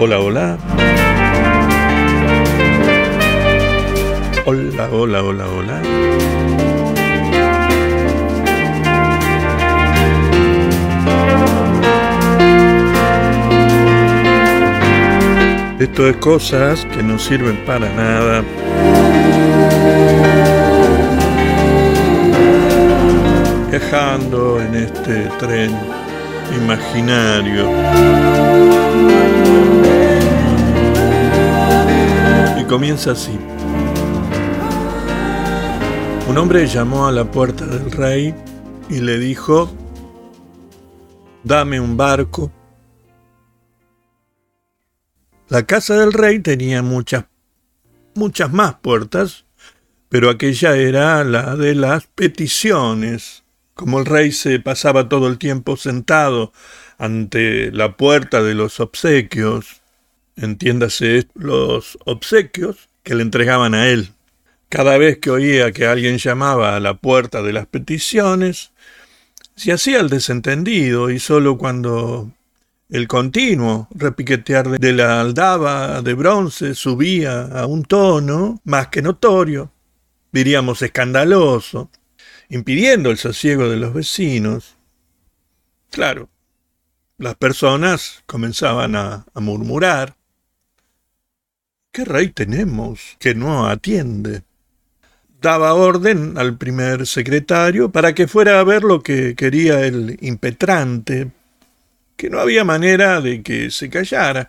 Hola, hola. Hola, hola, hola, hola. Esto es cosas que no sirven para nada. Viajando en este tren imaginario. Y comienza así. Un hombre llamó a la puerta del rey y le dijo, dame un barco. La casa del rey tenía muchas, muchas más puertas, pero aquella era la de las peticiones. Como el rey se pasaba todo el tiempo sentado ante la puerta de los obsequios, entiéndase los obsequios que le entregaban a él. Cada vez que oía que alguien llamaba a la puerta de las peticiones, se hacía el desentendido y sólo cuando el continuo repiquetear de la aldaba de bronce subía a un tono más que notorio, diríamos escandaloso, impidiendo el sosiego de los vecinos. Claro, las personas comenzaban a, a murmurar. ¿Qué rey tenemos que no atiende? daba orden al primer secretario para que fuera a ver lo que quería el impetrante, que no había manera de que se callara.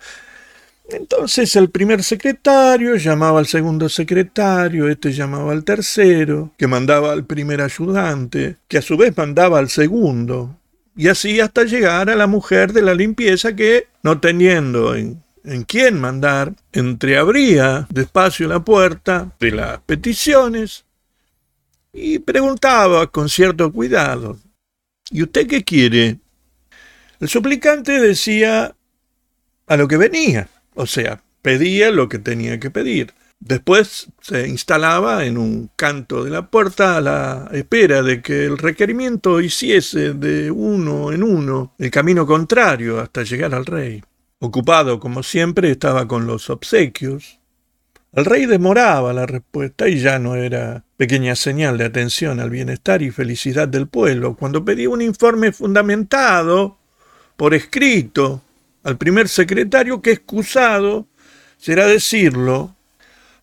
Entonces el primer secretario llamaba al segundo secretario, este llamaba al tercero, que mandaba al primer ayudante, que a su vez mandaba al segundo, y así hasta llegar a la mujer de la limpieza que, no teniendo en quién mandar, entreabría despacio la puerta de las peticiones y preguntaba con cierto cuidado, ¿Y usted qué quiere? El suplicante decía a lo que venía, o sea, pedía lo que tenía que pedir. Después se instalaba en un canto de la puerta a la espera de que el requerimiento hiciese de uno en uno el camino contrario hasta llegar al rey. Ocupado, como siempre, estaba con los obsequios. El rey demoraba la respuesta y ya no era pequeña señal de atención al bienestar y felicidad del pueblo cuando pedía un informe fundamentado por escrito al primer secretario que excusado será decirlo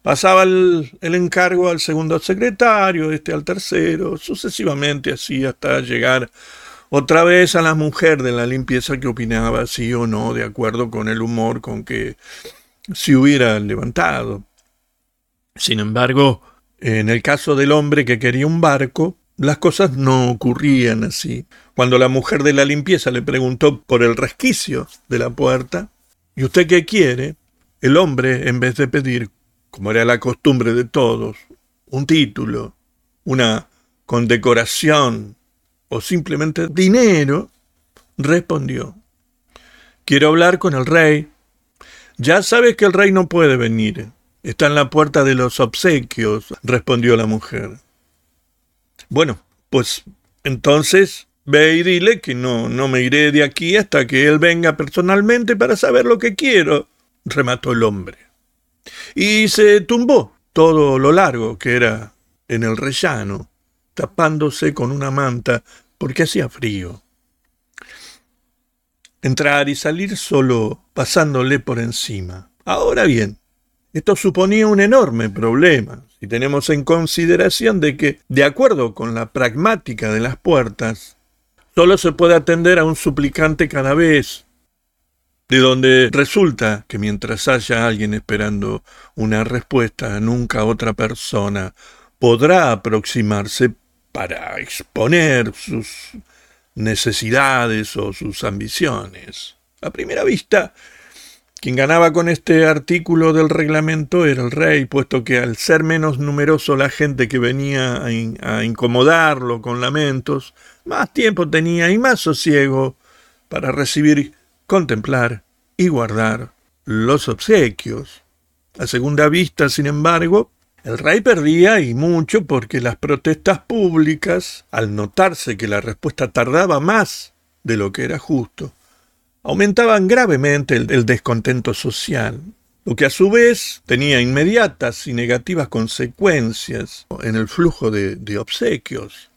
pasaba el, encargo al segundo secretario, este al tercero, sucesivamente así hasta llegar otra vez a la mujer de la limpieza que opinaba sí o no, de acuerdo con el humor con que se hubiera levantado. Sin embargo, en el caso del hombre que quería un barco, las cosas no ocurrían así. Cuando la mujer de la limpieza le preguntó por el resquicio de la puerta, ¿y usted qué quiere? El hombre, en vez de pedir, como era la costumbre de todos, un título, una condecoración o simplemente dinero, respondió, quiero hablar con el rey. Ya sabes que el rey no puede venir. Está en la puerta de los obsequios, respondió la mujer. Bueno, pues entonces ve y dile que no, no me iré de aquí hasta que él venga personalmente para saber lo que quiero, remató el hombre. Y se tumbó todo lo largo que era en el rellano, tapándose con una manta porque hacía frío. Entrar y salir solo pasándole por encima. Ahora bien, esto suponía un enorme problema, si tenemos en consideración de que, de acuerdo con la pragmática de las puertas, solo se puede atender a un suplicante cada vez, de donde resulta que mientras haya alguien esperando una respuesta, nunca otra persona podrá aproximarse para exponer sus necesidades o sus ambiciones. A primera vista, quien ganaba con este artículo del reglamento era el rey, puesto que al ser menos numeroso la gente que venía a, incomodarlo con lamentos, más tiempo tenía y más sosiego para recibir, contemplar y guardar los obsequios. A segunda vista, sin embargo, el rey perdía y mucho porque las protestas públicas, al notarse que la respuesta tardaba más de lo que era justo, aumentaban gravemente el, descontento social, lo que a su vez tenía inmediatas y negativas consecuencias en el flujo de, obsequios.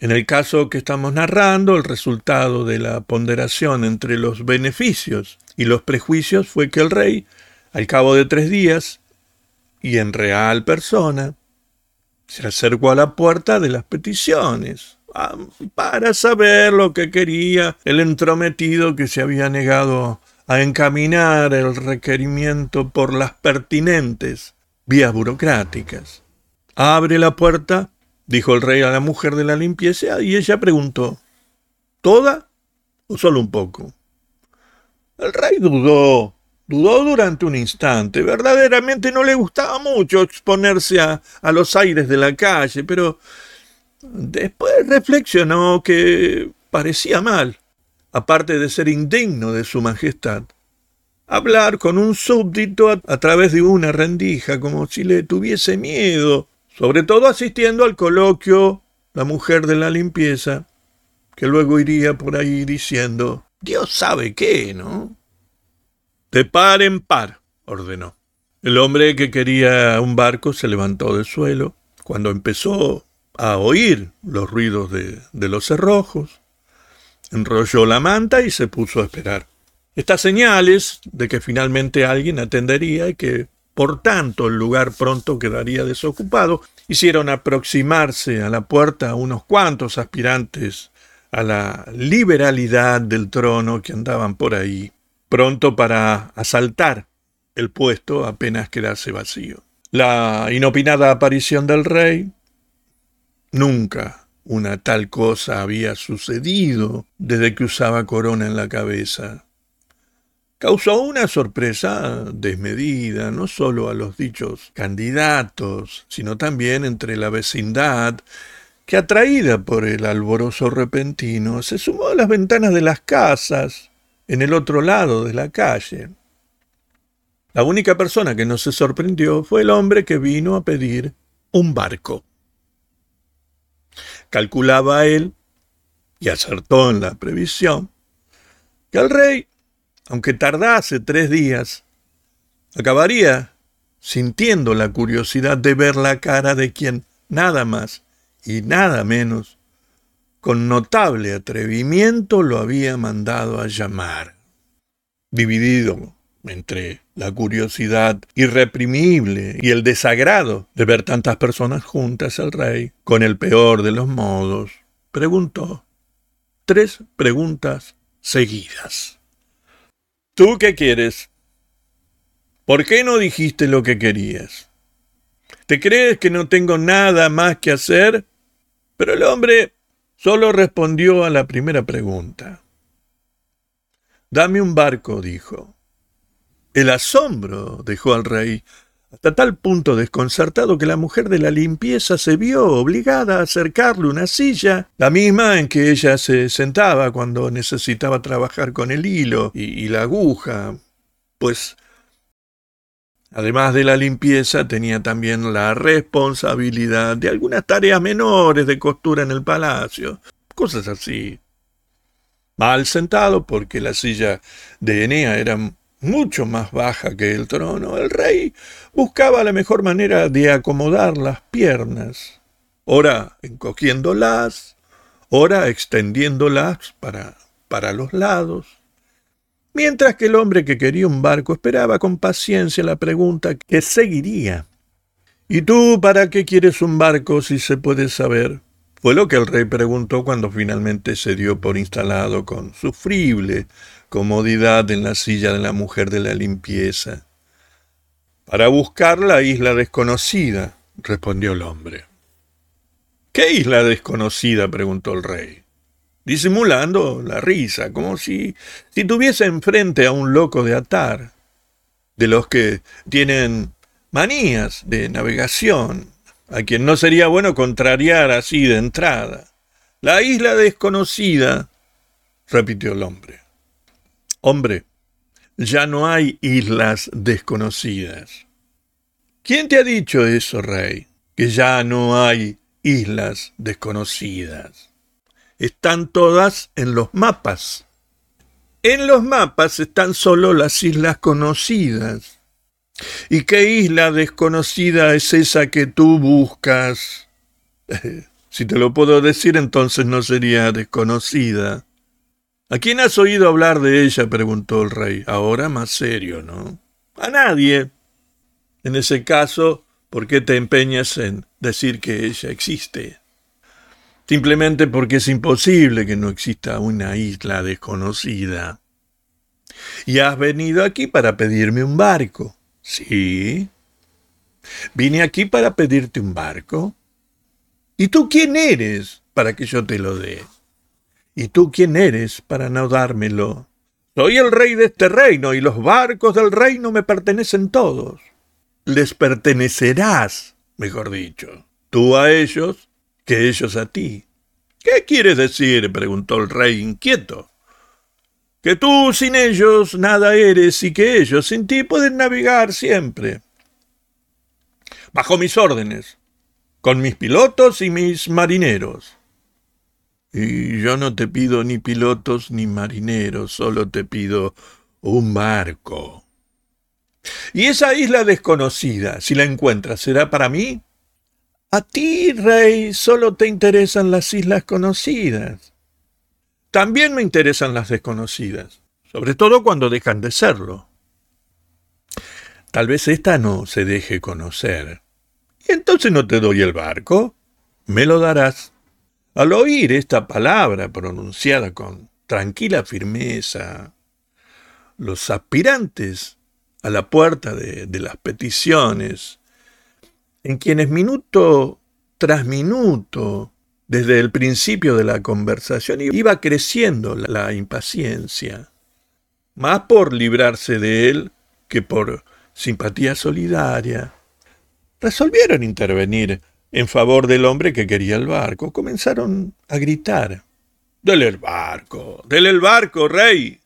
En el caso que estamos narrando, el resultado de la ponderación entre los beneficios y los prejuicios fue que el rey, al cabo de tres días, y en real persona, se acercó a la puerta de las peticiones para saber lo que quería el entrometido que se había negado a encaminar el requerimiento por las pertinentes vías burocráticas. Abre la puerta, dijo el rey a la mujer de la limpieza, y ella preguntó, ¿Toda o solo un poco? El rey dudó, dudó durante un instante. Verdaderamente no le gustaba mucho exponerse a, a los aires de la calle, pero después reflexionó que parecía mal aparte de ser indigno de su majestad, hablar con un súbdito a, través de una rendija, como si le tuviese miedo, sobre todo asistiendo al coloquio la mujer de la limpieza, que luego iría por ahí diciendo, Dios sabe qué, ¿no? De par en par, ordenó. El hombre que quería un barco se levantó del suelo cuando empezó a oír los ruidos de, los cerrojos, enrolló la manta y se puso a esperar. Estas señales de que finalmente alguien atendería y que por tanto el lugar pronto quedaría desocupado, hicieron aproximarse a la puerta a unos cuantos aspirantes a la liberalidad del trono que andaban por ahí, pronto para asaltar el puesto apenas quedase vacío. La inopinada aparición del rey nunca una tal cosa había sucedido desde que usaba corona en la cabeza. Causó una sorpresa desmedida, no solo a los dichos candidatos, sino también entre la vecindad, que atraída por el alborozo repentino, se sumó a las ventanas de las casas en el otro lado de la calle. La única persona que no se sorprendió fue el hombre que vino a pedir un barco. Calculaba él, y acertó en la previsión, que el rey, aunque tardase tres días, acabaría sintiendo la curiosidad de ver la cara de quien nada más y nada menos, con notable atrevimiento lo había mandado a llamar. Dividido entre la curiosidad irreprimible y el desagrado de ver tantas personas juntas, el rey, con el peor de los modos, preguntó tres preguntas seguidas. ¿Tú qué quieres? ¿Por qué no dijiste lo que querías? ¿Te crees que no tengo nada más que hacer? Pero el hombre solo respondió a la primera pregunta. Dame un barco, dijo. El asombro dejó al rey, hasta tal punto desconcertado que la mujer de la limpieza se vio obligada a acercarle una silla, la misma en que ella se sentaba cuando necesitaba trabajar con el hilo y, la aguja, pues además de la limpieza tenía también la responsabilidad de algunas tareas menores de costura en el palacio, cosas así. Mal sentado porque la silla de Enea era mucho más baja que el trono, el rey buscaba la mejor manera de acomodar las piernas, ora encogiéndolas, ora extendiéndolas para, para los lados, mientras que el hombre que quería un barco esperaba con paciencia la pregunta que seguiría. ¿Y tú para qué quieres un barco si se puede saber? Fue lo que el rey preguntó cuando finalmente se dio por instalado con sufrible comodidad en la silla de la mujer de la limpieza. Para buscar la isla desconocida, respondió el hombre. ¿Qué isla desconocida? preguntó el rey, disimulando la risa, como si, si tuviese enfrente a un loco de atar, de los que tienen manías de navegación, a quien no sería bueno contrariar así de entrada. La isla desconocida, repitió el hombre. Hombre, ya no hay islas desconocidas. ¿Quién te ha dicho eso, rey? Que ya no hay islas desconocidas. Están todas en los mapas. En los mapas están solo las islas conocidas. ¿Y qué isla desconocida es esa que tú buscas? si te lo puedo decir, entonces no sería desconocida. ¿A quién has oído hablar de ella? preguntó el rey. Ahora más serio, ¿no? A nadie. En ese caso, ¿por qué te empeñas en decir que ella existe? Simplemente porque es imposible que no exista una isla desconocida. Y has venido aquí para pedirme un barco. Sí. Vine aquí para pedirte un barco. ¿Y tú quién eres para que yo te lo dé? ¿Y tú quién eres para no dármelo? Soy el rey de este reino y los barcos del reino me pertenecen todos. Les pertenecerás, mejor dicho, tú a ellos, que ellos a ti. ¿Qué quieres decir? preguntó el rey inquieto. Que tú sin ellos nada eres y que ellos sin ti pueden navegar siempre. Bajo mis órdenes, con mis pilotos y mis marineros. Y yo no te pido ni pilotos ni marineros, solo te pido un barco. Y esa isla desconocida, si la encuentras, ¿será para mí? A ti, rey, solo te interesan las islas conocidas. También me interesan las desconocidas, sobre todo cuando dejan de serlo. Tal vez esta no se deje conocer. Y entonces no te doy el barco. Me lo darás. Al oír esta palabra pronunciada con tranquila firmeza, los aspirantes a la puerta de, las peticiones, en quienes minuto tras minuto desde el principio de la conversación iba creciendo la impaciencia, más por librarse de él que por simpatía solidaria. Resolvieron intervenir en favor del hombre que quería el barco. Comenzaron a gritar. Dele el barco, dele el barco, rey.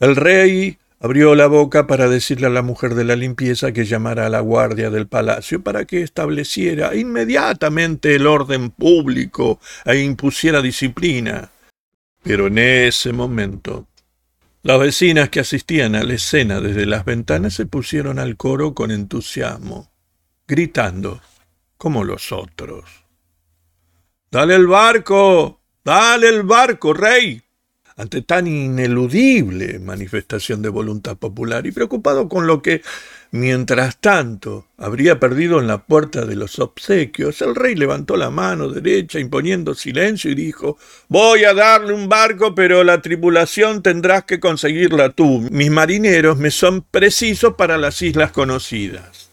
El rey Abrió la boca para decirle a la mujer de la limpieza que llamara a la guardia del palacio para que estableciera inmediatamente el orden público e impusiera disciplina. Pero en ese momento las vecinas que asistían a la escena desde las ventanas se pusieron al coro con entusiasmo, gritando como los otros. Dale el barco. Dale el barco, rey ante tan ineludible manifestación de voluntad popular y preocupado con lo que, mientras tanto, habría perdido en la puerta de los obsequios, el rey levantó la mano derecha imponiendo silencio y dijo Voy a darle un barco, pero la tripulación tendrás que conseguirla tú. Mis marineros me son precisos para las islas conocidas.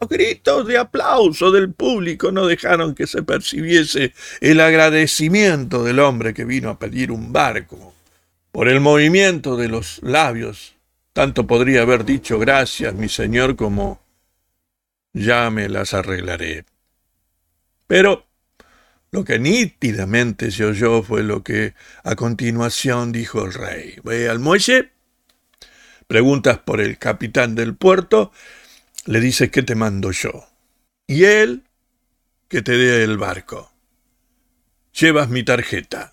Los gritos de aplauso del público no dejaron que se percibiese el agradecimiento del hombre que vino a pedir un barco. Por el movimiento de los labios, tanto podría haber dicho gracias, mi señor, como ya me las arreglaré. Pero lo que nítidamente se oyó fue lo que a continuación dijo el rey. Ve al muelle, preguntas por el capitán del puerto le dices que te mando yo. Y él que te dé el barco. Llevas mi tarjeta.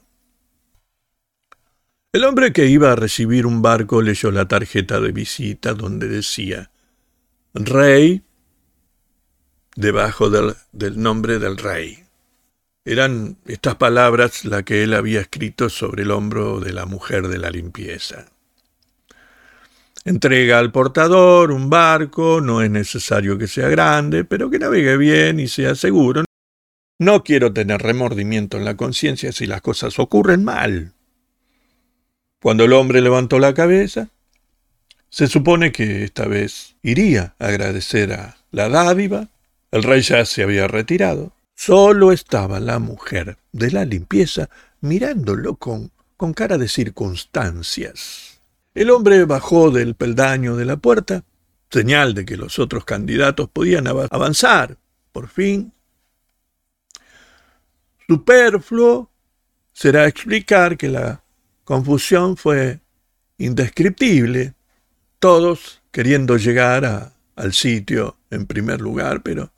El hombre que iba a recibir un barco leyó la tarjeta de visita donde decía Rey debajo del, del nombre del rey. Eran estas palabras las que él había escrito sobre el hombro de la mujer de la limpieza. Entrega al portador un barco, no es necesario que sea grande, pero que navegue bien y sea seguro. No quiero tener remordimiento en la conciencia si las cosas ocurren mal. Cuando el hombre levantó la cabeza, se supone que esta vez iría a agradecer a la dádiva. El rey ya se había retirado. Solo estaba la mujer de la limpieza mirándolo con, con cara de circunstancias. El hombre bajó del peldaño de la puerta, señal de que los otros candidatos podían avanzar. Por fin. Superfluo será explicar que la confusión fue indescriptible, todos queriendo llegar al sitio en primer lugar, pero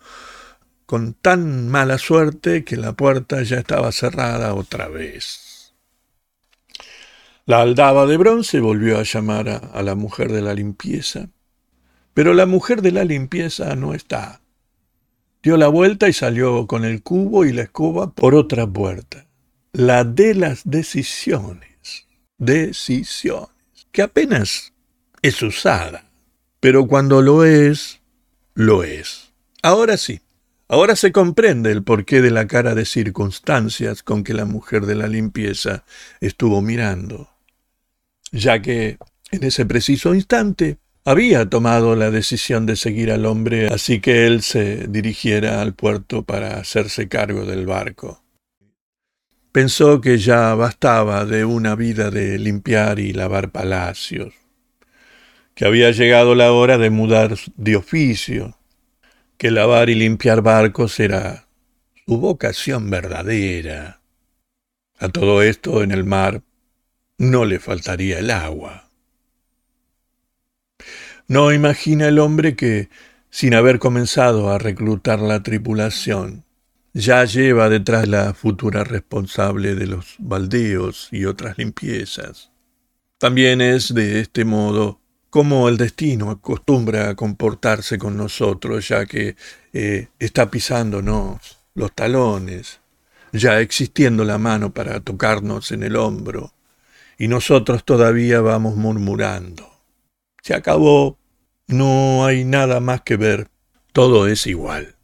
con tan mala suerte que la puerta ya estaba cerrada otra vez. La aldaba de bronce volvió a llamar a, la mujer de la limpieza, pero la mujer de la limpieza no está. Dio la vuelta y salió con el cubo y la escoba por otra puerta. La de las decisiones. Decisiones. Que apenas es usada. Pero cuando lo es, lo es. Ahora sí. Ahora se comprende el porqué de la cara de circunstancias con que la mujer de la limpieza estuvo mirando, ya que en ese preciso instante había tomado la decisión de seguir al hombre, así que él se dirigiera al puerto para hacerse cargo del barco. Pensó que ya bastaba de una vida de limpiar y lavar palacios, que había llegado la hora de mudar de oficio, que lavar y limpiar barcos era su vocación verdadera. A todo esto en el mar no le faltaría el agua. No imagina el hombre que, sin haber comenzado a reclutar la tripulación, ya lleva detrás la futura responsable de los baldeos y otras limpiezas. También es de este modo como el destino acostumbra a comportarse con nosotros, ya que eh, está pisándonos los talones, ya existiendo la mano para tocarnos en el hombro, y nosotros todavía vamos murmurando. Se acabó, no hay nada más que ver, todo es igual.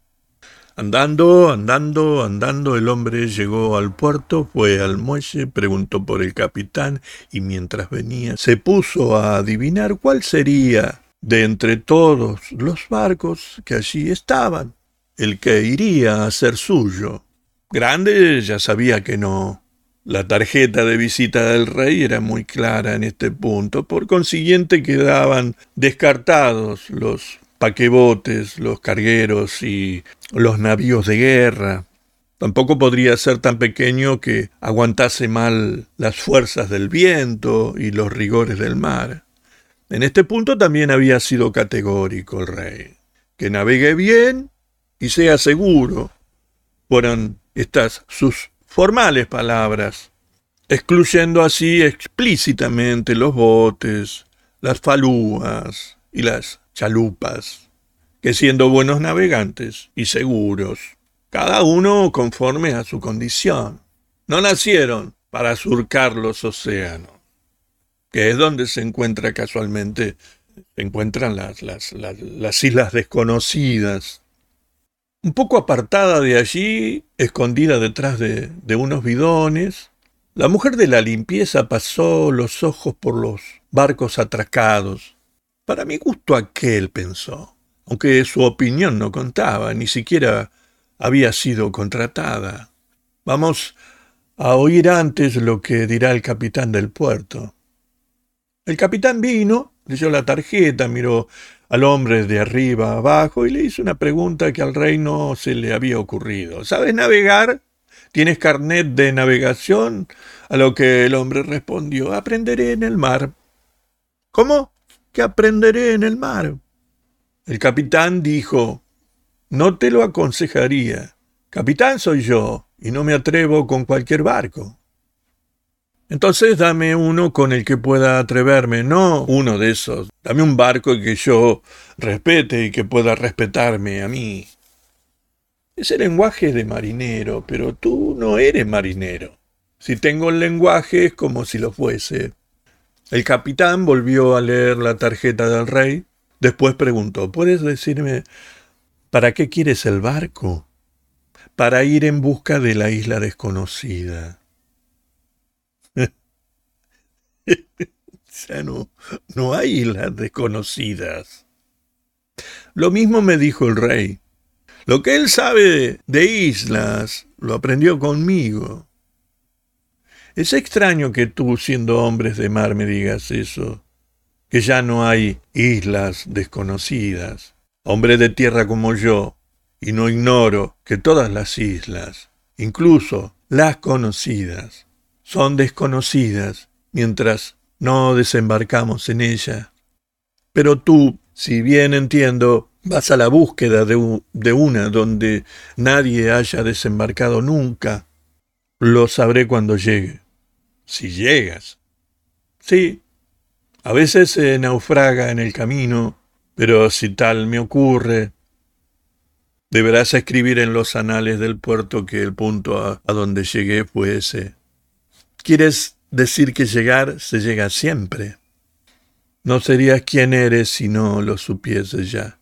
Andando, andando, andando, el hombre llegó al puerto, fue al muelle, preguntó por el capitán y mientras venía se puso a adivinar cuál sería de entre todos los barcos que allí estaban el que iría a ser suyo. Grande ya sabía que no, la tarjeta de visita del rey era muy clara en este punto, por consiguiente quedaban descartados los paquebotes, los cargueros y los navíos de guerra. Tampoco podría ser tan pequeño que aguantase mal las fuerzas del viento y los rigores del mar. En este punto también había sido categórico el rey. Que navegue bien y sea seguro. Fueron estas sus formales palabras, excluyendo así explícitamente los botes, las falúas y las chalupas, que siendo buenos navegantes y seguros, cada uno conforme a su condición, no nacieron para surcar los océanos, que es donde se encuentra casualmente, se encuentran las, las, las islas desconocidas un poco apartada de allí, escondida detrás de, unos bidones, la mujer de la limpieza pasó los ojos por los barcos atracados. Para mi gusto aquel, pensó, aunque su opinión no contaba, ni siquiera había sido contratada. Vamos a oír antes lo que dirá el capitán del puerto. El capitán vino, leyó la tarjeta, miró al hombre de arriba abajo y le hizo una pregunta que al rey no se le había ocurrido. ¿Sabes navegar? ¿Tienes carnet de navegación? A lo que el hombre respondió, aprenderé en el mar. ¿Cómo? ¿Que aprenderé en el mar? El capitán dijo, no te lo aconsejaría. Capitán soy yo, y no me atrevo con cualquier barco. Entonces dame uno con el que pueda atreverme, no uno de esos. Dame un barco que yo respete y que pueda respetarme a mí. Ese lenguaje de marinero, pero tú no eres marinero. Si tengo el lenguaje es como si lo fuese. El capitán volvió a leer la tarjeta del rey. Después preguntó, ¿puedes decirme para qué quieres el barco? Para ir en busca de la isla desconocida. ya no, no hay islas desconocidas. Lo mismo me dijo el rey. Lo que él sabe de islas lo aprendió conmigo. Es extraño que tú, siendo hombres de mar, me digas eso, que ya no hay islas desconocidas. Hombre de tierra como yo, y no ignoro que todas las islas, incluso las conocidas, son desconocidas mientras no desembarcamos en ella. Pero tú, si bien entiendo, vas a la búsqueda de, una donde nadie haya desembarcado nunca. Lo sabré cuando llegue. Si llegas. Sí, a veces se naufraga en el camino, pero si tal me ocurre, deberás escribir en los anales del puerto que el punto a, a donde llegué fue ese. ¿Quieres decir que llegar se llega siempre? No serías quien eres si no lo supieses ya.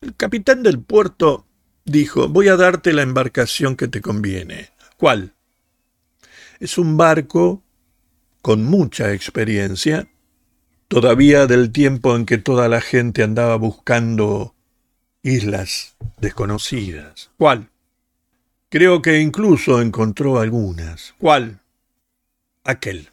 El capitán del puerto dijo, voy a darte la embarcación que te conviene. ¿Cuál? Es un barco con mucha experiencia, todavía del tiempo en que toda la gente andaba buscando islas desconocidas. ¿Cuál? Creo que incluso encontró algunas. ¿Cuál? Aquel.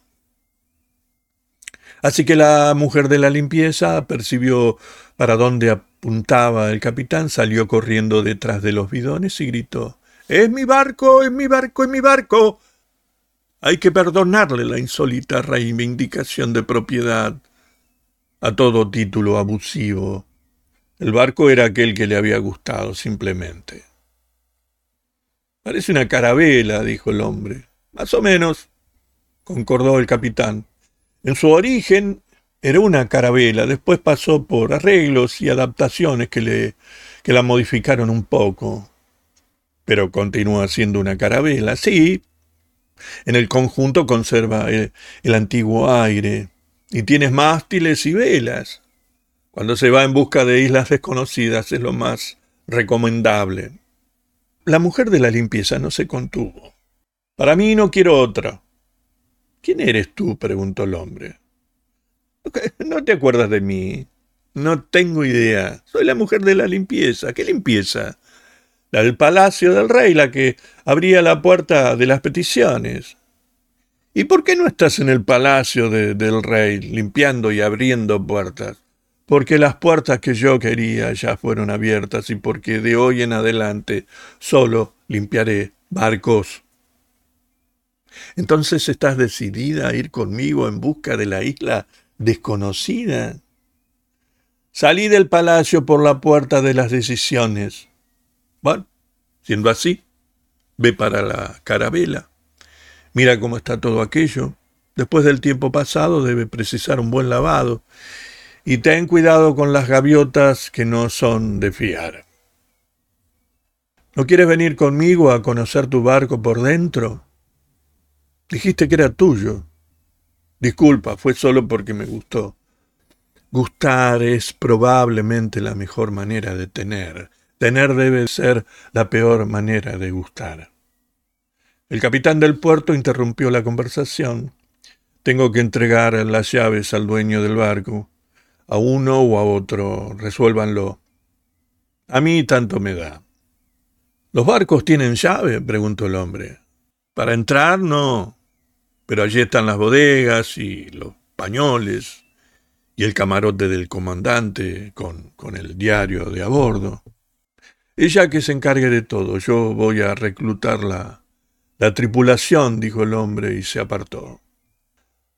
Así que la mujer de la limpieza percibió para dónde apuntaba el capitán, salió corriendo detrás de los bidones y gritó Es mi barco, es mi barco, es mi barco. Hay que perdonarle la insólita reivindicación de propiedad a todo título abusivo. El barco era aquel que le había gustado, simplemente. Parece una carabela, dijo el hombre. Más o menos, concordó el capitán. En su origen era una carabela, después pasó por arreglos y adaptaciones que, le, que la modificaron un poco. Pero continúa siendo una carabela, sí. En el conjunto conserva el, el antiguo aire y tienes mástiles y velas. Cuando se va en busca de islas desconocidas es lo más recomendable. La mujer de la limpieza no se contuvo. Para mí no quiero otra. ¿Quién eres tú? preguntó el hombre. No te acuerdas de mí. No tengo idea. Soy la mujer de la limpieza. ¿Qué limpieza? La del palacio del rey, la que abría la puerta de las peticiones. ¿Y por qué no estás en el palacio del rey limpiando y abriendo puertas? Porque las puertas que yo quería ya fueron abiertas y porque de hoy en adelante solo limpiaré barcos. Entonces estás decidida a ir conmigo en busca de la isla desconocida. Salí del palacio por la puerta de las decisiones. Bueno, siendo así, ve para la carabela. Mira cómo está todo aquello. Después del tiempo pasado debe precisar un buen lavado. Y ten cuidado con las gaviotas que no son de fiar. ¿No quieres venir conmigo a conocer tu barco por dentro? Dijiste que era tuyo. Disculpa, fue solo porque me gustó. Gustar es probablemente la mejor manera de tener. Tener debe ser la peor manera de gustar. El capitán del puerto interrumpió la conversación. Tengo que entregar las llaves al dueño del barco. A uno o a otro, resuélvanlo. A mí tanto me da. ¿Los barcos tienen llave? preguntó el hombre. Para entrar, no pero allí están las bodegas y los pañoles y el camarote del comandante con, con el diario de a bordo. Ella que se encargue de todo, yo voy a reclutar la, la tripulación, dijo el hombre y se apartó.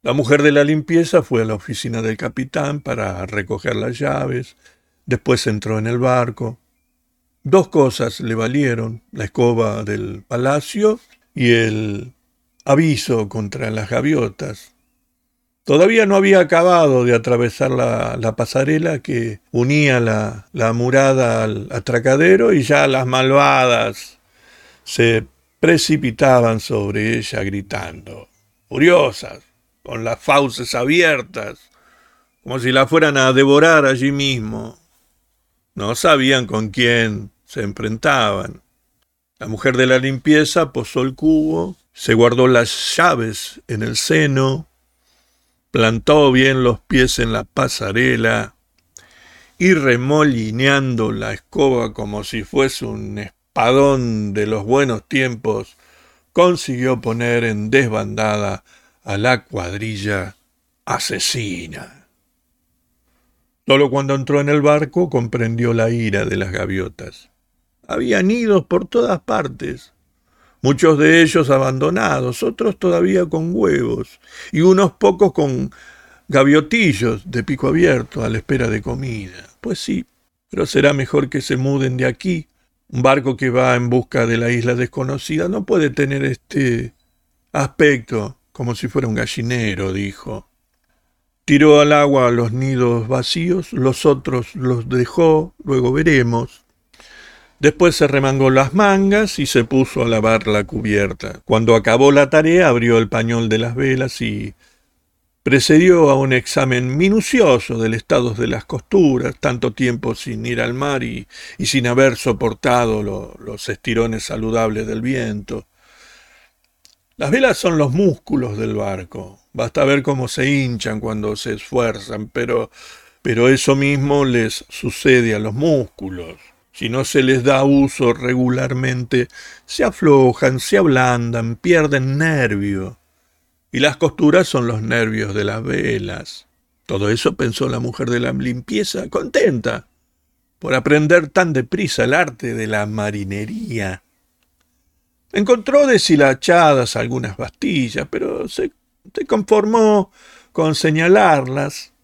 La mujer de la limpieza fue a la oficina del capitán para recoger las llaves, después entró en el barco. Dos cosas le valieron, la escoba del palacio y el aviso contra las gaviotas. Todavía no había acabado de atravesar la, pasarela que unía la, murada al atracadero y ya las malvadas se precipitaban sobre ella gritando, furiosas, con las fauces abiertas, como si la fueran a devorar allí mismo. No sabían con quién se enfrentaban. La mujer de la limpieza posó el cubo se guardó las llaves en el seno, plantó bien los pies en la pasarela y remolineando la escoba como si fuese un espadón de los buenos tiempos, consiguió poner en desbandada a la cuadrilla asesina. Solo cuando entró en el barco comprendió la ira de las gaviotas. Había nidos por todas partes, muchos de ellos abandonados, otros todavía con huevos, y unos pocos con gaviotillos de pico abierto a la espera de comida. Pues sí, pero será mejor que se muden de aquí. Un barco que va en busca de la isla desconocida no puede tener este aspecto como si fuera un gallinero, dijo. Tiró al agua los nidos vacíos, los otros los dejó, luego veremos. Después se remangó las mangas y se puso a lavar la cubierta. Cuando acabó la tarea abrió el pañol de las velas y precedió a un examen minucioso del estado de las costuras, tanto tiempo sin ir al mar y, sin haber soportado los estirones saludables del viento. Las velas son los músculos del barco. Basta ver cómo se hinchan cuando se esfuerzan, pero, pero eso mismo les sucede a los músculos. Si no se les da uso regularmente, se aflojan, se ablandan, pierden nervio. Y las costuras son los nervios de las velas. Todo eso pensó la mujer de la limpieza, contenta por aprender tan deprisa el arte de la marinería. Encontró deshilachadas algunas bastillas, pero se, conformó con señalarlas,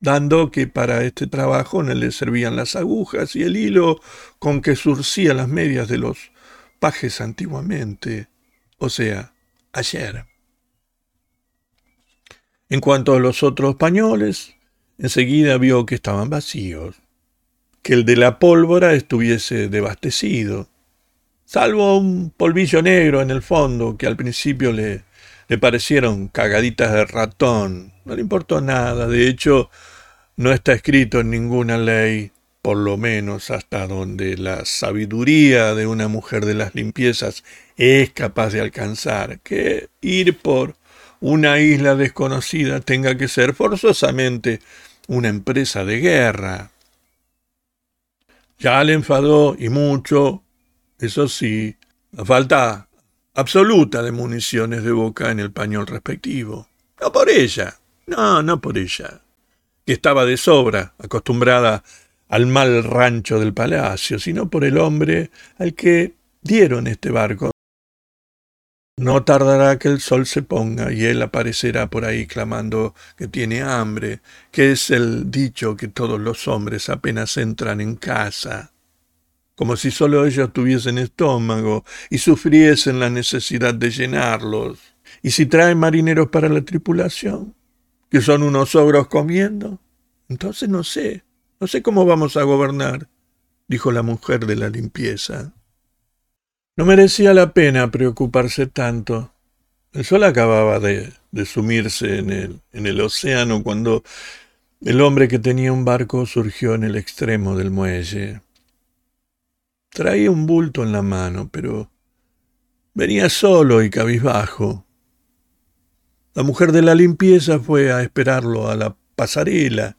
dando que para este trabajo no le servían las agujas y el hilo con que surcía las medias de los pajes antiguamente, o sea, ayer. En cuanto a los otros pañoles, enseguida vio que estaban vacíos, que el de la pólvora estuviese debastecido, salvo un polvillo negro en el fondo que al principio le, parecieron cagaditas de ratón. No le importó nada, de hecho, no está escrito en ninguna ley, por lo menos hasta donde la sabiduría de una mujer de las limpiezas es capaz de alcanzar, que ir por una isla desconocida tenga que ser forzosamente una empresa de guerra. Ya le enfadó y mucho eso sí, la falta absoluta de municiones de boca en el pañol respectivo. No por ella, no, no por ella, que estaba de sobra, acostumbrada al mal rancho del palacio, sino por el hombre al que dieron este barco. No tardará que el sol se ponga y él aparecerá por ahí clamando que tiene hambre, que es el dicho que todos los hombres apenas entran en casa como si solo ellos tuviesen estómago y sufriesen la necesidad de llenarlos. ¿Y si traen marineros para la tripulación? ¿Que son unos ogros comiendo? Entonces no sé, no sé cómo vamos a gobernar, dijo la mujer de la limpieza. No merecía la pena preocuparse tanto. El sol acababa de, de sumirse en el, en el océano cuando el hombre que tenía un barco surgió en el extremo del muelle. Traía un bulto en la mano, pero venía solo y cabizbajo. La mujer de la limpieza fue a esperarlo a la pasarela.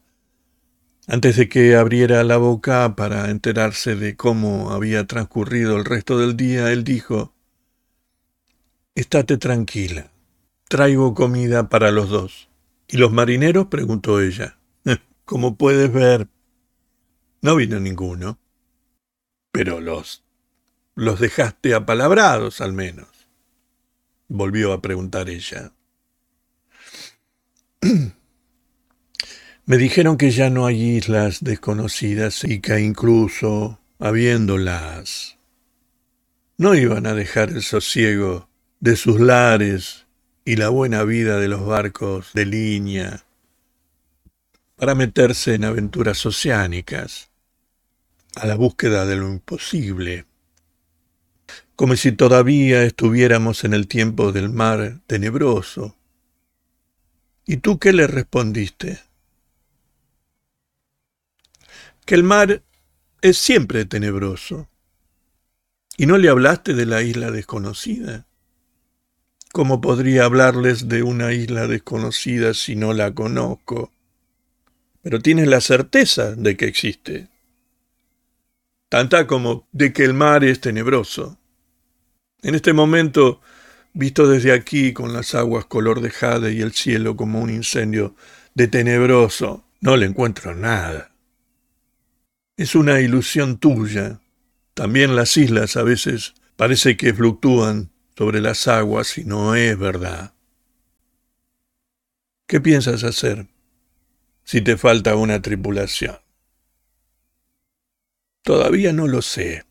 Antes de que abriera la boca para enterarse de cómo había transcurrido el resto del día, él dijo, Estate tranquila, traigo comida para los dos. ¿Y los marineros? preguntó ella. Como puedes ver, no vino ninguno. Pero los... los dejaste apalabrados al menos. Volvió a preguntar ella. Me dijeron que ya no hay islas desconocidas y que incluso, habiéndolas, no iban a dejar el sosiego de sus lares y la buena vida de los barcos de línea para meterse en aventuras oceánicas a la búsqueda de lo imposible, como si todavía estuviéramos en el tiempo del mar tenebroso. ¿Y tú qué le respondiste? Que el mar es siempre tenebroso. ¿Y no le hablaste de la isla desconocida? ¿Cómo podría hablarles de una isla desconocida si no la conozco? Pero tienes la certeza de que existe tanta como de que el mar es tenebroso. En este momento, visto desde aquí con las aguas color de jade y el cielo como un incendio de tenebroso, no le encuentro nada. Es una ilusión tuya. También las islas a veces parece que fluctúan sobre las aguas y no es verdad. ¿Qué piensas hacer si te falta una tripulación? Todavía no lo sé.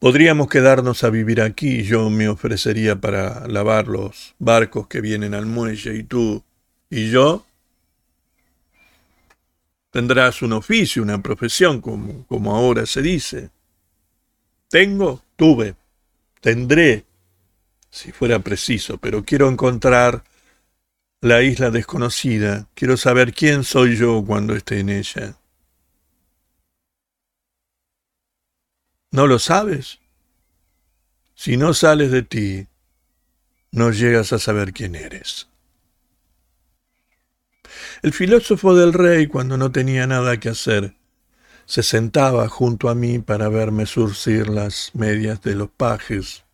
Podríamos quedarnos a vivir aquí, yo me ofrecería para lavar los barcos que vienen al muelle y tú y yo tendrás un oficio, una profesión, como, como ahora se dice. Tengo, tuve, tendré, si fuera preciso, pero quiero encontrar la isla desconocida, quiero saber quién soy yo cuando esté en ella. ¿No lo sabes? Si no sales de ti, no llegas a saber quién eres. El filósofo del rey, cuando no tenía nada que hacer, se sentaba junto a mí para verme surcir las medias de los pajes,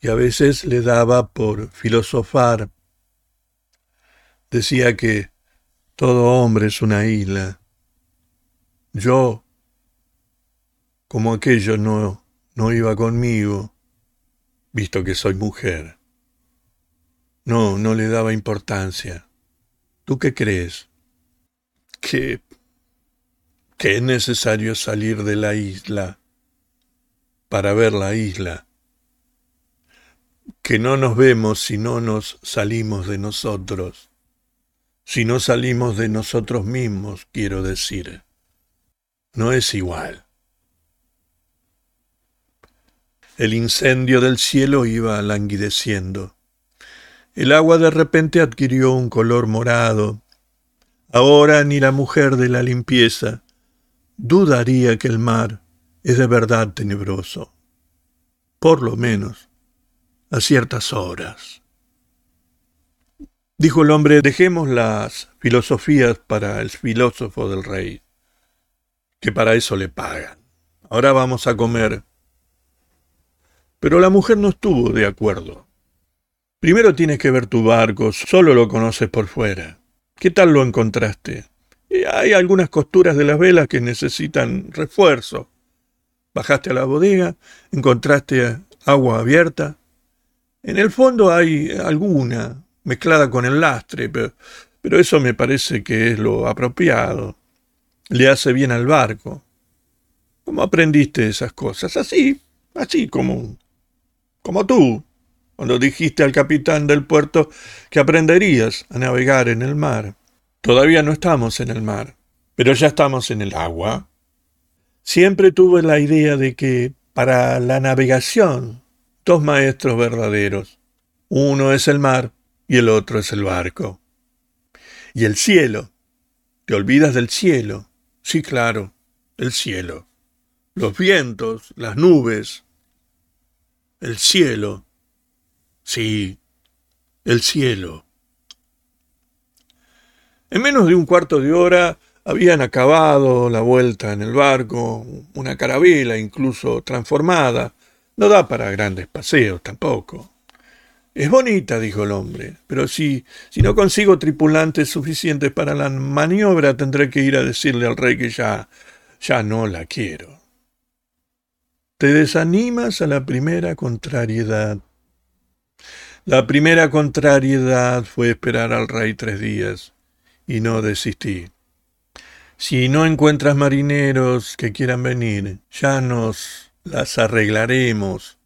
y a veces le daba por filosofar. Decía que todo hombre es una isla. Yo, como aquello no, no iba conmigo, visto que soy mujer. No, no le daba importancia. ¿Tú qué crees? Que, que es necesario salir de la isla para ver la isla. Que no nos vemos si no nos salimos de nosotros. Si no salimos de nosotros mismos, quiero decir. No es igual. El incendio del cielo iba languideciendo. El agua de repente adquirió un color morado. Ahora ni la mujer de la limpieza dudaría que el mar es de verdad tenebroso. Por lo menos a ciertas horas. Dijo el hombre, dejemos las filosofías para el filósofo del rey, que para eso le pagan. Ahora vamos a comer pero la mujer no estuvo de acuerdo. Primero tienes que ver tu barco, solo lo conoces por fuera. ¿Qué tal lo encontraste? hay algunas costuras de las velas que necesitan refuerzo. Bajaste a la bodega, encontraste agua abierta. En el fondo hay alguna mezclada con el lastre, pero, pero eso me parece que es lo apropiado. Le hace bien al barco. ¿Cómo aprendiste esas cosas? Así, así como como tú, cuando dijiste al capitán del puerto que aprenderías a navegar en el mar. Todavía no estamos en el mar, pero ya estamos en el agua. Siempre tuve la idea de que para la navegación, dos maestros verdaderos. Uno es el mar y el otro es el barco. Y el cielo. ¿Te olvidas del cielo? Sí, claro, el cielo. Los vientos, las nubes, el cielo. Sí, el cielo. En menos de un cuarto de hora habían acabado la vuelta en el barco, una carabela incluso transformada. No da para grandes paseos tampoco. Es bonita, dijo el hombre, pero si, si no consigo tripulantes suficientes para la maniobra, tendré que ir a decirle al rey que ya, ya no la quiero. Te desanimas a la primera contrariedad. La primera contrariedad fue esperar al rey tres días y no desistí. Si no encuentras marineros que quieran venir, ya nos las arreglaremos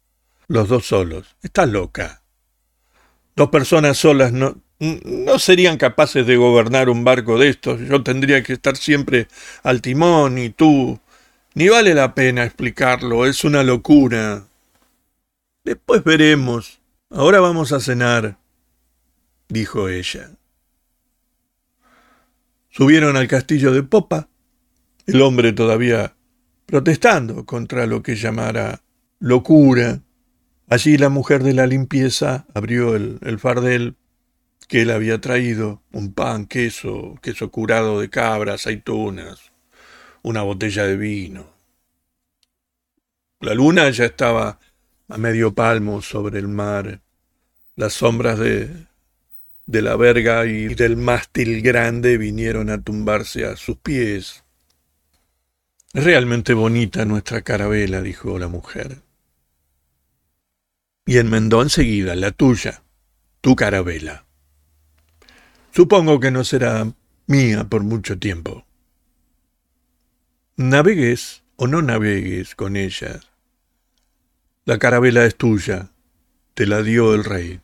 los dos solos. Estás loca. Dos personas solas no, no serían capaces de gobernar un barco de estos. Yo tendría que estar siempre al timón y tú ni vale la pena explicarlo, es una locura. Después veremos. Ahora vamos a cenar, dijo ella. Subieron al castillo de Popa, el hombre todavía protestando contra lo que llamara locura. Allí la mujer de la limpieza abrió el, el fardel que él había traído, un pan, queso, queso curado de cabra, aceitunas, una botella de vino. La luna ya estaba a medio palmo sobre el mar. Las sombras de, de la verga y del mástil grande vinieron a tumbarse a sus pies. Es realmente bonita nuestra carabela, dijo la mujer. Y enmendó enseguida la tuya, tu carabela. Supongo que no será mía por mucho tiempo. Navegues o no navegues con ella, La carabela es tuya, te la dio el rey.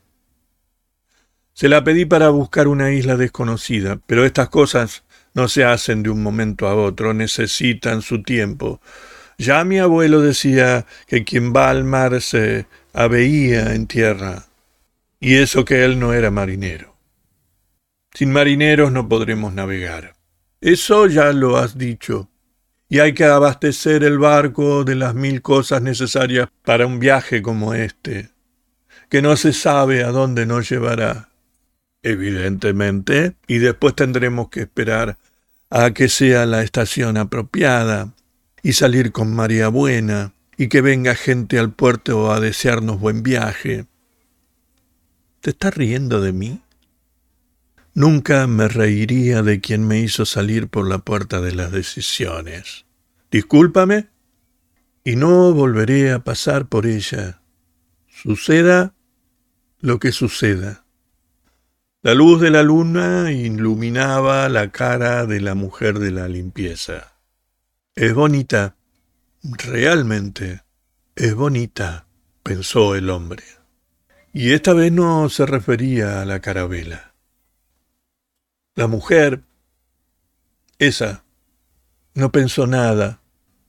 Se la pedí para buscar una isla desconocida, pero estas cosas no se hacen de un momento a otro, necesitan su tiempo. Ya mi abuelo decía que quien va al mar se aveía en tierra, y eso que él no era marinero. Sin marineros no podremos navegar. Eso ya lo has dicho. Y hay que abastecer el barco de las mil cosas necesarias para un viaje como este, que no se sabe a dónde nos llevará. Evidentemente, y después tendremos que esperar a que sea la estación apropiada y salir con María Buena y que venga gente al puerto a desearnos buen viaje. ¿Te estás riendo de mí? Nunca me reiría de quien me hizo salir por la puerta de las decisiones. Discúlpame y no volveré a pasar por ella. Suceda lo que suceda. La luz de la luna iluminaba la cara de la mujer de la limpieza. Es bonita, realmente es bonita, pensó el hombre. Y esta vez no se refería a la carabela. La mujer, esa, no pensó nada.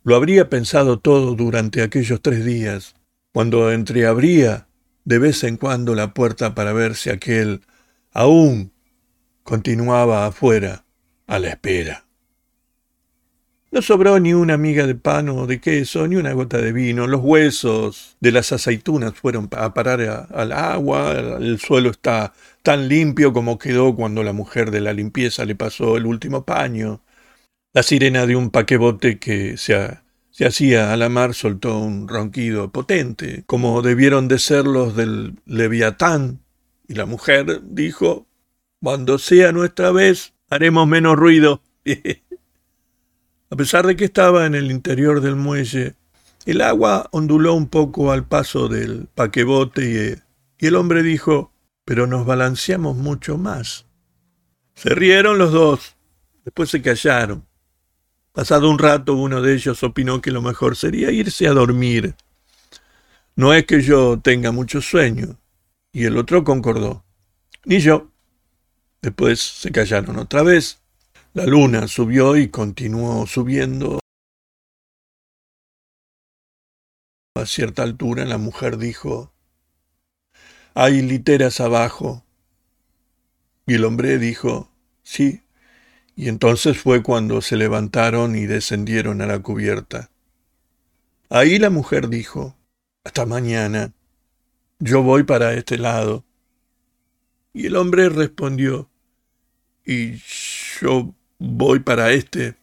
Lo habría pensado todo durante aquellos tres días, cuando entreabría de vez en cuando la puerta para ver si aquel aún continuaba afuera, a la espera. No sobró ni una miga de pan o de queso, ni una gota de vino. Los huesos de las aceitunas fueron a parar al agua. El suelo está tan limpio como quedó cuando la mujer de la limpieza le pasó el último paño. La sirena de un paquebote que se, se hacía a la mar soltó un ronquido potente, como debieron de ser los del Leviatán. Y la mujer dijo, cuando sea nuestra vez, haremos menos ruido. A pesar de que estaba en el interior del muelle, el agua onduló un poco al paso del paquebote y, el hombre dijo, pero nos balanceamos mucho más. Se rieron los dos, después se callaron. Pasado un rato uno de ellos opinó que lo mejor sería irse a dormir. No es que yo tenga mucho sueño. Y el otro concordó. Ni yo. Después se callaron otra vez la luna subió y continuó subiendo. A cierta altura la mujer dijo, Hay literas abajo. Y el hombre dijo, Sí. Y entonces fue cuando se levantaron y descendieron a la cubierta. Ahí la mujer dijo, Hasta mañana. Yo voy para este lado. Y el hombre respondió, Y yo Voy para este.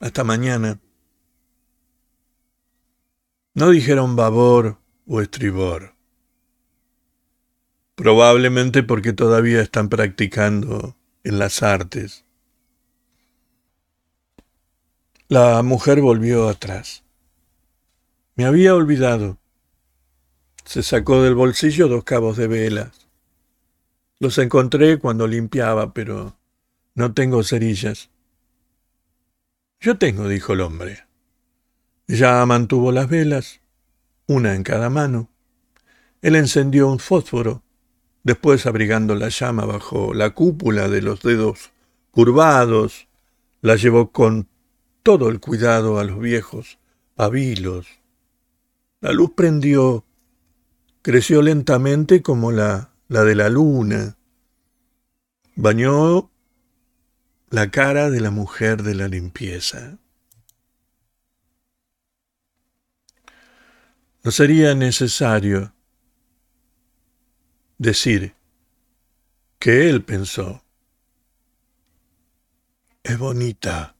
Hasta mañana. No dijeron babor o estribor. Probablemente porque todavía están practicando en las artes. La mujer volvió atrás. Me había olvidado. Se sacó del bolsillo dos cabos de velas. Los encontré cuando limpiaba, pero no tengo cerillas. Yo tengo, dijo el hombre. Ya mantuvo las velas, una en cada mano. Él encendió un fósforo, después abrigando la llama bajo la cúpula de los dedos curvados, la llevó con todo el cuidado a los viejos pabilos. La luz prendió, creció lentamente como la, la de la luna, bañó la cara de la mujer de la limpieza. No sería necesario decir que él pensó, es bonita,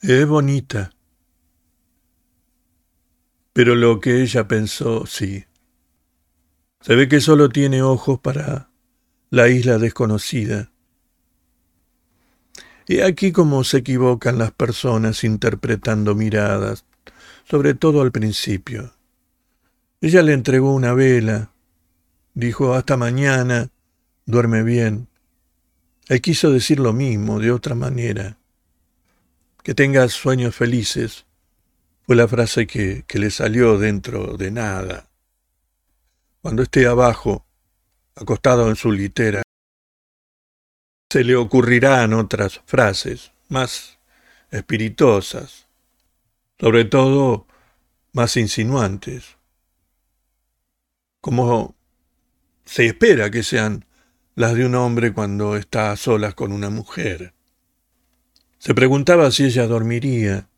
es bonita. Pero lo que ella pensó, sí. Se ve que solo tiene ojos para la isla desconocida aquí cómo se equivocan las personas interpretando miradas, sobre todo al principio. Ella le entregó una vela, dijo hasta mañana, duerme bien. Él quiso decir lo mismo de otra manera. Que tengas sueños felices. Fue la frase que, que le salió dentro de nada. Cuando esté abajo, acostado en su litera, se le ocurrirán otras frases más espiritosas, sobre todo más insinuantes, como se espera que sean las de un hombre cuando está a solas con una mujer. Se preguntaba si ella dormiría,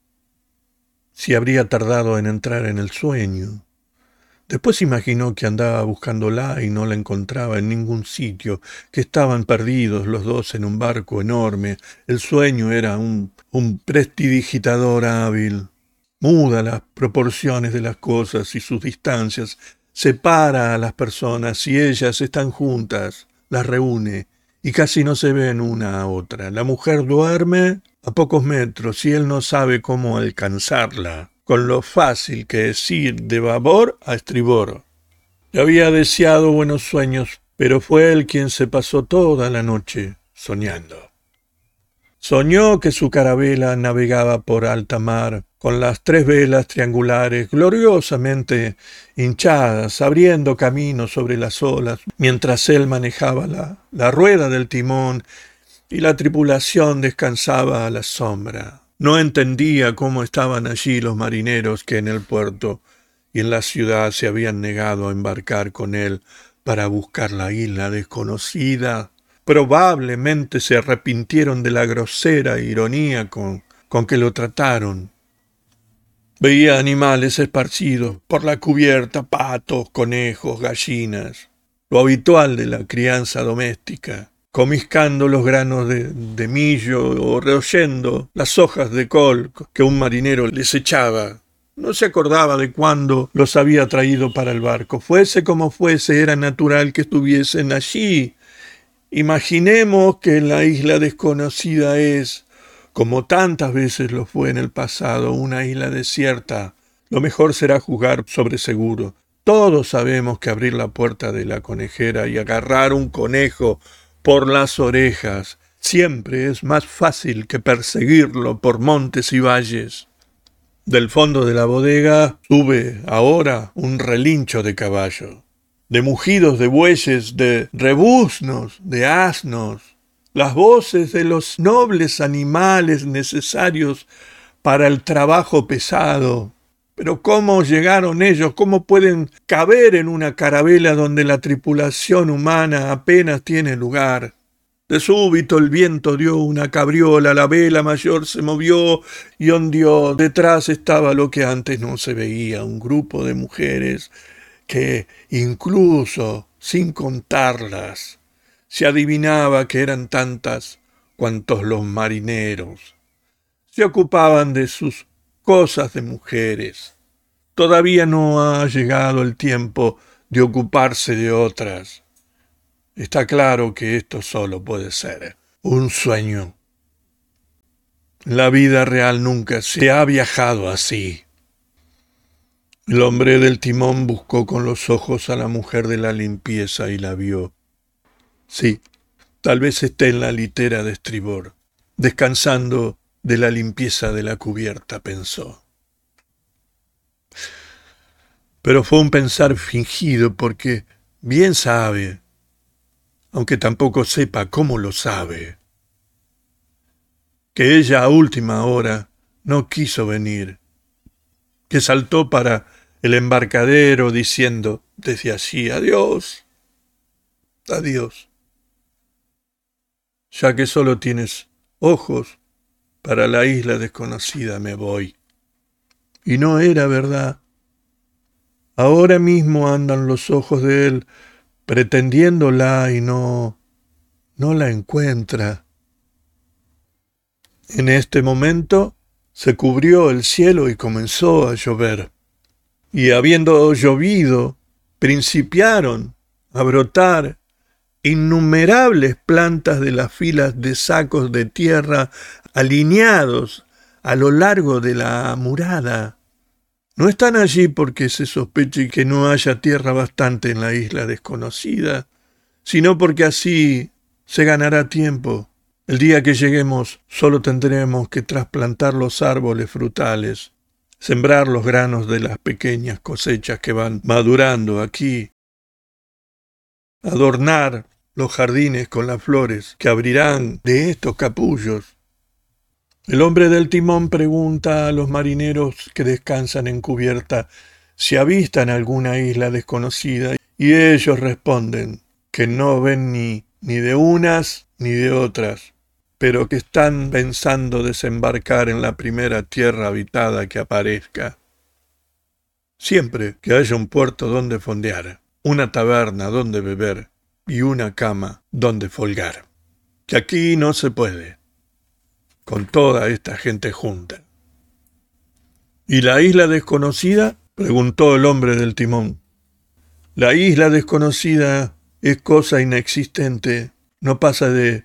si habría tardado en entrar en el sueño. Después imaginó que andaba buscándola y no la encontraba en ningún sitio, que estaban perdidos los dos en un barco enorme. El sueño era un, un prestidigitador hábil. Muda las proporciones de las cosas y sus distancias, separa a las personas y ellas están juntas, las reúne y casi no se ven una a otra. La mujer duerme a pocos metros y él no sabe cómo alcanzarla, con lo fácil que es ir de babor a estribor. Le había deseado buenos sueños, pero fue él quien se pasó toda la noche soñando. Soñó que su carabela navegaba por alta mar, con las tres velas triangulares gloriosamente hinchadas, abriendo camino sobre las olas, mientras él manejaba la, la rueda del timón y la tripulación descansaba a la sombra. No entendía cómo estaban allí los marineros que en el puerto y en la ciudad se habían negado a embarcar con él para buscar la isla desconocida. Probablemente se arrepintieron de la grosera ironía con, con que lo trataron Veía animales esparcidos por la cubierta, patos, conejos, gallinas, lo habitual de la crianza doméstica, comiscando los granos de, millo o reoyendo las hojas de col que un marinero les echaba. No se acordaba de cuándo los había traído para el barco. Fuese como fuese, era natural que estuviesen allí. Imaginemos que la isla desconocida es como tantas veces lo fue en el pasado, una isla desierta, lo mejor será jugar sobre seguro. Todos sabemos que abrir la puerta de la conejera y agarrar un conejo por las orejas siempre es más fácil que perseguirlo por montes y valles. Del fondo de la bodega sube ahora un relincho de caballo, de mugidos de bueyes, de rebuznos, de asnos, las voces de los nobles animales necesarios para el trabajo pesado. Pero ¿cómo llegaron ellos? ¿Cómo pueden caber en una carabela donde la tripulación humana apenas tiene lugar? De súbito el viento dio una cabriola, la vela mayor se movió y ondeó. Detrás estaba lo que antes no se veía, un grupo de mujeres que, incluso sin contarlas, se adivinaba que eran tantas cuantos los marineros. Se ocupaban de sus cosas de mujeres. Todavía no ha llegado el tiempo de ocuparse de otras. Está claro que esto solo puede ser un sueño. La vida real nunca se ha viajado así. El hombre del timón buscó con los ojos a la mujer de la limpieza y la vio. Sí, tal vez esté en la litera de estribor, descansando de la limpieza de la cubierta, pensó. Pero fue un pensar fingido porque bien sabe, aunque tampoco sepa cómo lo sabe, que ella a última hora no quiso venir, que saltó para el embarcadero diciendo desde allí adiós, adiós ya que solo tienes ojos, para la isla desconocida me voy. Y no era verdad. Ahora mismo andan los ojos de él pretendiéndola y no no la encuentra. En este momento se cubrió el cielo y comenzó a llover. Y habiendo llovido, principiaron a brotar innumerables plantas de las filas de sacos de tierra alineados a lo largo de la murada. No están allí porque se sospeche que no haya tierra bastante en la isla desconocida, sino porque así se ganará tiempo. El día que lleguemos solo tendremos que trasplantar los árboles frutales. sembrar los granos de las pequeñas cosechas que van madurando aquí, adornar los jardines con las flores que abrirán de estos capullos. El hombre del timón pregunta a los marineros que descansan en cubierta si avistan alguna isla desconocida y ellos responden que no ven ni, ni de unas ni de otras, pero que están pensando desembarcar en la primera tierra habitada que aparezca. Siempre que haya un puerto donde fondear, una taberna donde beber y una cama donde folgar. Que aquí no se puede, con toda esta gente junta. ¿Y la isla desconocida? preguntó el hombre del timón. La isla desconocida es cosa inexistente, no pasa de,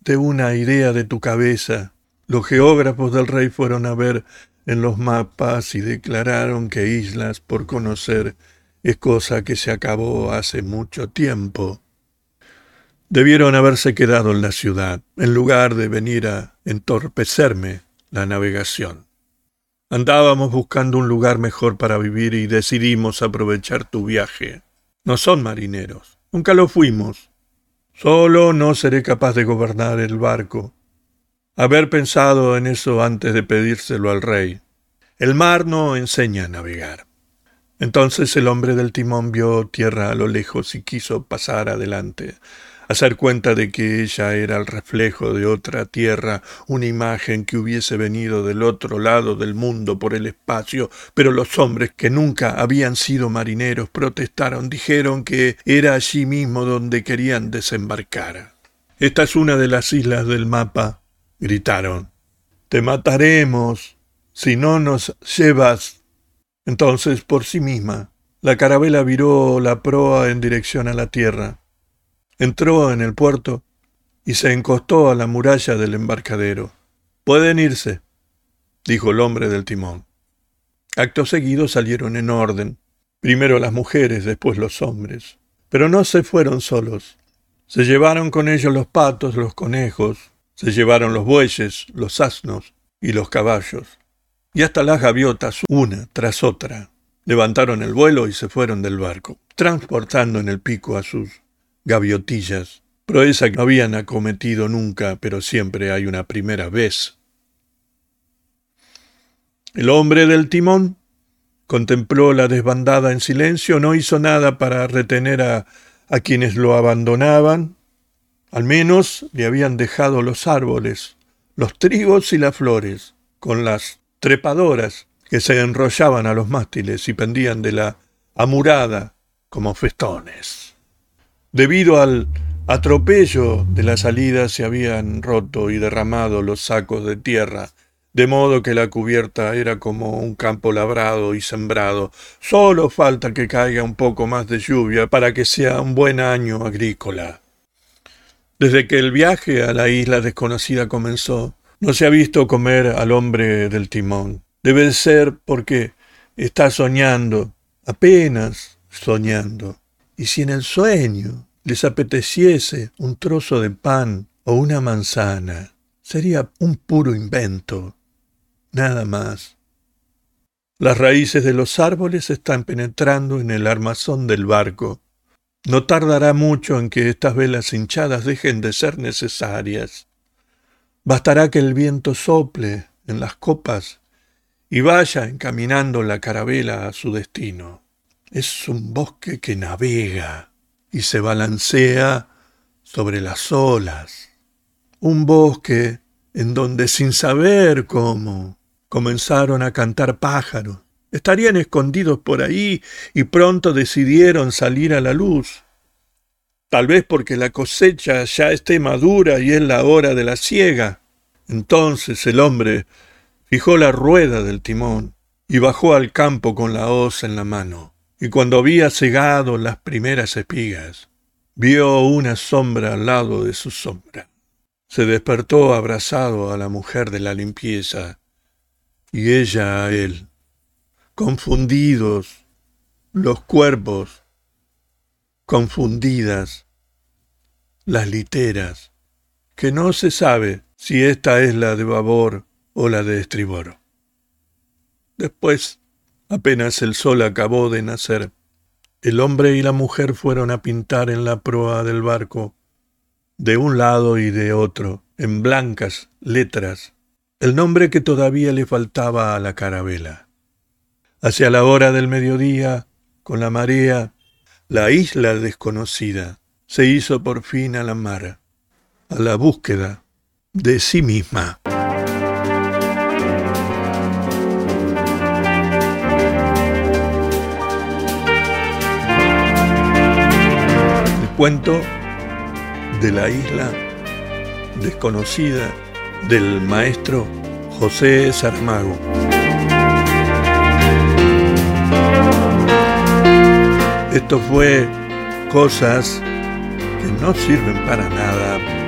de una idea de tu cabeza. Los geógrafos del rey fueron a ver en los mapas y declararon que islas por conocer es cosa que se acabó hace mucho tiempo. Debieron haberse quedado en la ciudad, en lugar de venir a entorpecerme la navegación. Andábamos buscando un lugar mejor para vivir y decidimos aprovechar tu viaje. No son marineros, nunca lo fuimos. Solo no seré capaz de gobernar el barco. Haber pensado en eso antes de pedírselo al rey. El mar no enseña a navegar. Entonces el hombre del timón vio tierra a lo lejos y quiso pasar adelante hacer cuenta de que ella era el reflejo de otra tierra, una imagen que hubiese venido del otro lado del mundo por el espacio, pero los hombres que nunca habían sido marineros protestaron, dijeron que era allí mismo donde querían desembarcar. Esta es una de las islas del mapa, gritaron. Te mataremos si no nos llevas. Entonces, por sí misma, la carabela viró la proa en dirección a la tierra entró en el puerto y se encostó a la muralla del embarcadero. Pueden irse, dijo el hombre del timón. Acto seguido salieron en orden, primero las mujeres, después los hombres. Pero no se fueron solos. Se llevaron con ellos los patos, los conejos, se llevaron los bueyes, los asnos y los caballos. Y hasta las gaviotas, una tras otra, levantaron el vuelo y se fueron del barco, transportando en el pico a sus gaviotillas, proeza que no habían acometido nunca, pero siempre hay una primera vez. El hombre del timón contempló la desbandada en silencio, no hizo nada para retener a, a quienes lo abandonaban, al menos le habían dejado los árboles, los trigos y las flores, con las trepadoras que se enrollaban a los mástiles y pendían de la amurada como festones. Debido al atropello de la salida se habían roto y derramado los sacos de tierra, de modo que la cubierta era como un campo labrado y sembrado. Solo falta que caiga un poco más de lluvia para que sea un buen año agrícola. Desde que el viaje a la isla desconocida comenzó, no se ha visto comer al hombre del timón. Debe ser porque está soñando, apenas soñando. Y si en el sueño les apeteciese un trozo de pan o una manzana, sería un puro invento, nada más. Las raíces de los árboles están penetrando en el armazón del barco. No tardará mucho en que estas velas hinchadas dejen de ser necesarias. Bastará que el viento sople en las copas y vaya encaminando la carabela a su destino. Es un bosque que navega y se balancea sobre las olas. Un bosque en donde sin saber cómo comenzaron a cantar pájaros. Estarían escondidos por ahí y pronto decidieron salir a la luz. Tal vez porque la cosecha ya esté madura y es la hora de la siega. Entonces el hombre fijó la rueda del timón y bajó al campo con la hoz en la mano y cuando había cegado las primeras espigas, vio una sombra al lado de su sombra. Se despertó abrazado a la mujer de la limpieza y ella a él. Confundidos los cuerpos, confundidas las literas, que no se sabe si esta es la de babor o la de estribor. Después, apenas el sol acabó de nacer, el hombre y la mujer fueron a pintar en la proa del barco, de un lado y de otro, en blancas letras, el nombre que todavía le faltaba a la carabela. Hacia la hora del mediodía, con la marea, la isla desconocida se hizo por fin a la mar, a la búsqueda de sí misma. Cuento de la isla desconocida del maestro José Saramago. Esto fue cosas que no sirven para nada.